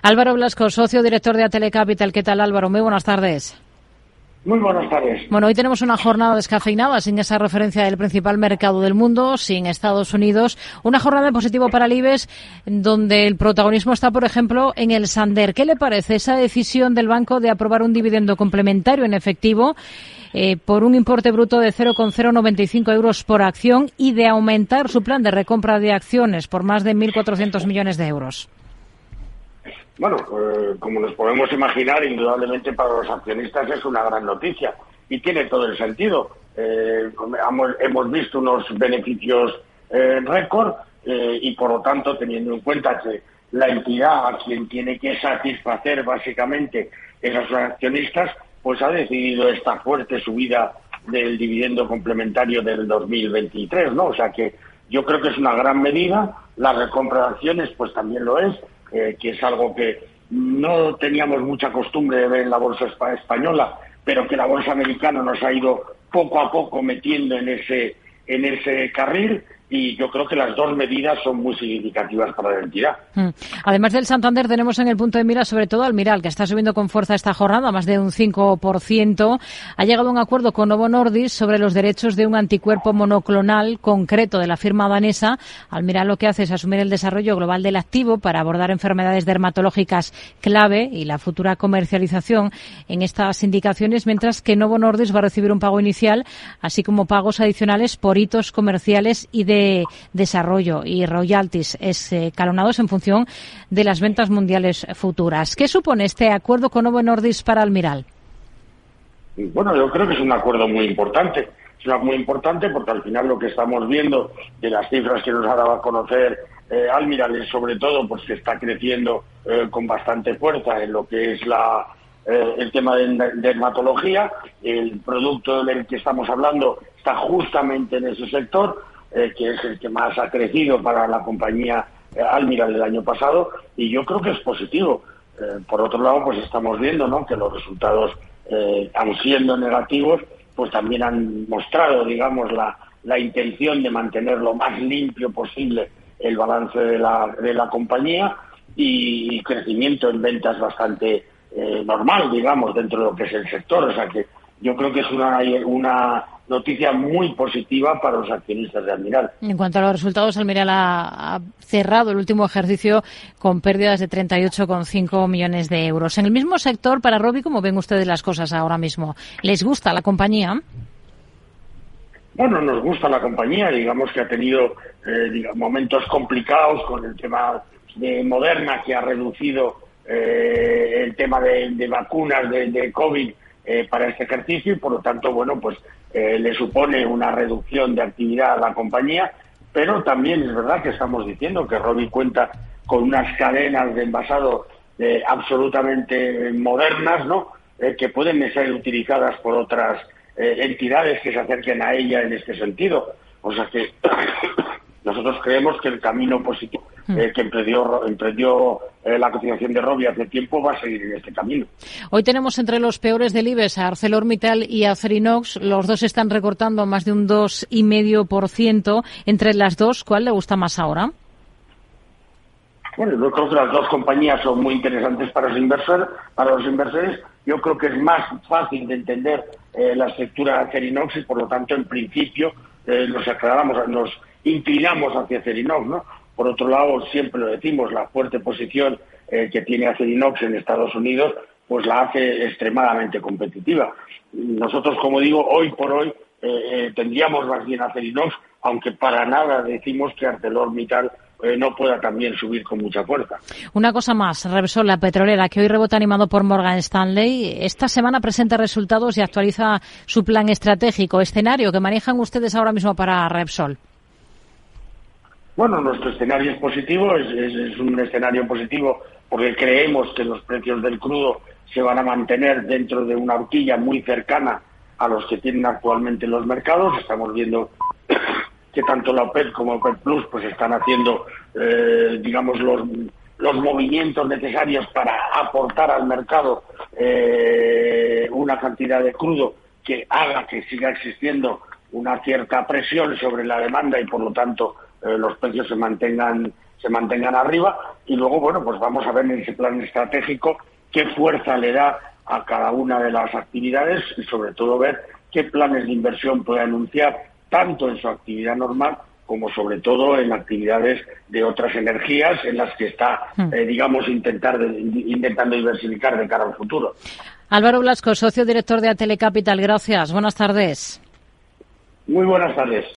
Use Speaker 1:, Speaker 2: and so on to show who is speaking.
Speaker 1: Álvaro Blasco, socio director de Atelecapital. ¿Qué tal, Álvaro? Muy buenas tardes.
Speaker 2: Muy buenas tardes.
Speaker 1: Bueno, hoy tenemos una jornada descafeinada sin esa referencia del principal mercado del mundo, sin Estados Unidos. Una jornada en positivo para el IBEX, donde el protagonismo está, por ejemplo, en el Sander. ¿Qué le parece esa decisión del banco de aprobar un dividendo complementario en efectivo eh, por un importe bruto de 0,095 euros por acción y de aumentar su plan de recompra de acciones por más de 1.400 millones de euros?
Speaker 2: Bueno, eh, como nos podemos imaginar, indudablemente para los accionistas es una gran noticia y tiene todo el sentido. Eh, hemos, visto unos beneficios eh, récord y por lo tanto, teniendo en cuenta que la entidad a quien tiene que satisfacer básicamente esos accionistas, pues ha decidido esta fuerte subida del dividendo complementario del 2023, ¿no? O sea que yo creo que es una gran medida, la recompra de acciones pues también lo es, que es algo que no teníamos mucha costumbre de ver en la bolsa española, pero que la bolsa americana nos ha ido poco a poco metiendo en ese, en ese carril y yo creo que las dos medidas son muy significativas para la entidad. Mm.
Speaker 1: Además del Santander, tenemos en el punto de mira sobre todo al Miral, que está subiendo con fuerza esta jornada, más de un 5%. Ha llegado a un acuerdo con Novo Nordisk sobre los derechos de un anticuerpo monoclonal concreto de la firma danesa. Almiral lo que hace es asumir el desarrollo global del activo para abordar enfermedades dermatológicas clave y la futura comercialización en estas indicaciones, mientras que Novo Nordisk va a recibir un pago inicial, así como pagos adicionales por hitos comerciales y de desarrollo y royalties escalonados en función de las ventas mundiales futuras. ¿Qué supone este acuerdo con Novo Nordisk para Almiral?
Speaker 2: Bueno, yo creo que es un acuerdo muy importante. Es un muy importante porque al final lo que estamos viendo de las cifras que nos ha dado a conocer eh, Almiral es sobre todo pues que está creciendo eh, con bastante fuerza en lo que es la, eh, el tema de dermatología. El producto del que estamos hablando está justamente en ese sector eh, que es el que más ha crecido para la compañía eh, Almiral el año pasado, y yo creo que es positivo. Eh, por otro lado, pues estamos viendo ¿no? que los resultados, aun siendo negativos, pues también han mostrado, digamos, la, la intención de mantener lo más limpio posible el balance de la, de la compañía y crecimiento en ventas bastante normal, digamos, dentro de lo que es el sector. O sea que yo creo que es una, una noticia muy positiva para los accionistas de Almiral.
Speaker 1: En cuanto a los resultados, Almiral ha, cerrado el último ejercicio con pérdidas de 38,5 millones de euros. En el mismo sector, para Robi, ¿cómo ven ustedes las cosas ahora mismo? ¿Les gusta la compañía?
Speaker 2: Bueno, nos gusta la compañía, digamos que ha tenido eh, momentos complicados con el tema de Moderna, que ha reducido eh, el tema de, vacunas de, de COVID eh, para este ejercicio y por lo tanto, bueno, pues eh, le supone una reducción de actividad a la compañía, pero también es verdad que estamos diciendo que Robi cuenta con unas cadenas de envasado eh, absolutamente modernas, ¿no? que pueden ser utilizadas por otras entidades que se acerquen a ella en este sentido. O sea que nosotros creemos que el camino positivo. Eh, que emprendió, emprendió eh, la cotización de Robbie hace tiempo va a seguir en este camino.
Speaker 1: Hoy tenemos entre los peores del IBEX a ArcelorMittal y a Acerinox. Los dos están recortando más de un 2,5%. Entre las dos, ¿cuál le gusta más ahora?
Speaker 2: Bueno, yo creo que las dos compañías son muy interesantes para los inversores. Para los inversores, yo creo que es más fácil de entender eh, la estructura de Acerinox y, por lo tanto, en principio, nos aclaramos, nos inclinamos hacia Acerinox, ¿no? Por otro lado, siempre lo decimos, la fuerte posición eh, que tiene Acerinox en Estados Unidos, pues la hace extremadamente competitiva. Nosotros, como digo, hoy por hoy eh, eh, tendríamos más bien Acerinox, aunque para nada decimos que ArcelorMittal no pueda también subir con mucha fuerza.
Speaker 1: Una cosa más, Repsol, la petrolera, que hoy rebota animado por Morgan Stanley, esta semana presenta resultados y actualiza su plan estratégico, escenario que manejan ustedes ahora mismo para Repsol.
Speaker 2: Bueno, nuestro escenario es positivo, es, un escenario positivo porque creemos que los precios del crudo se van a mantener dentro de una horquilla muy cercana a los que tienen actualmente los mercados. Estamos viendo que tanto la OPEP como OPEP Plus pues están haciendo, eh, digamos, los, movimientos necesarios para aportar al mercado eh, una cantidad de crudo que haga que siga existiendo una cierta presión sobre la demanda y por lo tanto eh, los precios se mantengan se mantengan arriba y luego, bueno, pues vamos a ver en ese plan estratégico qué fuerza le da a cada una de las actividades y sobre todo ver qué planes de inversión puede anunciar tanto en su actividad normal como sobre todo en actividades de otras energías en las que está, hmm. eh, digamos, intentar intentando diversificar de cara al futuro.
Speaker 1: Álvaro Blasco, socio director de Atelecapital, gracias. Buenas tardes.
Speaker 2: Muy buenas tardes.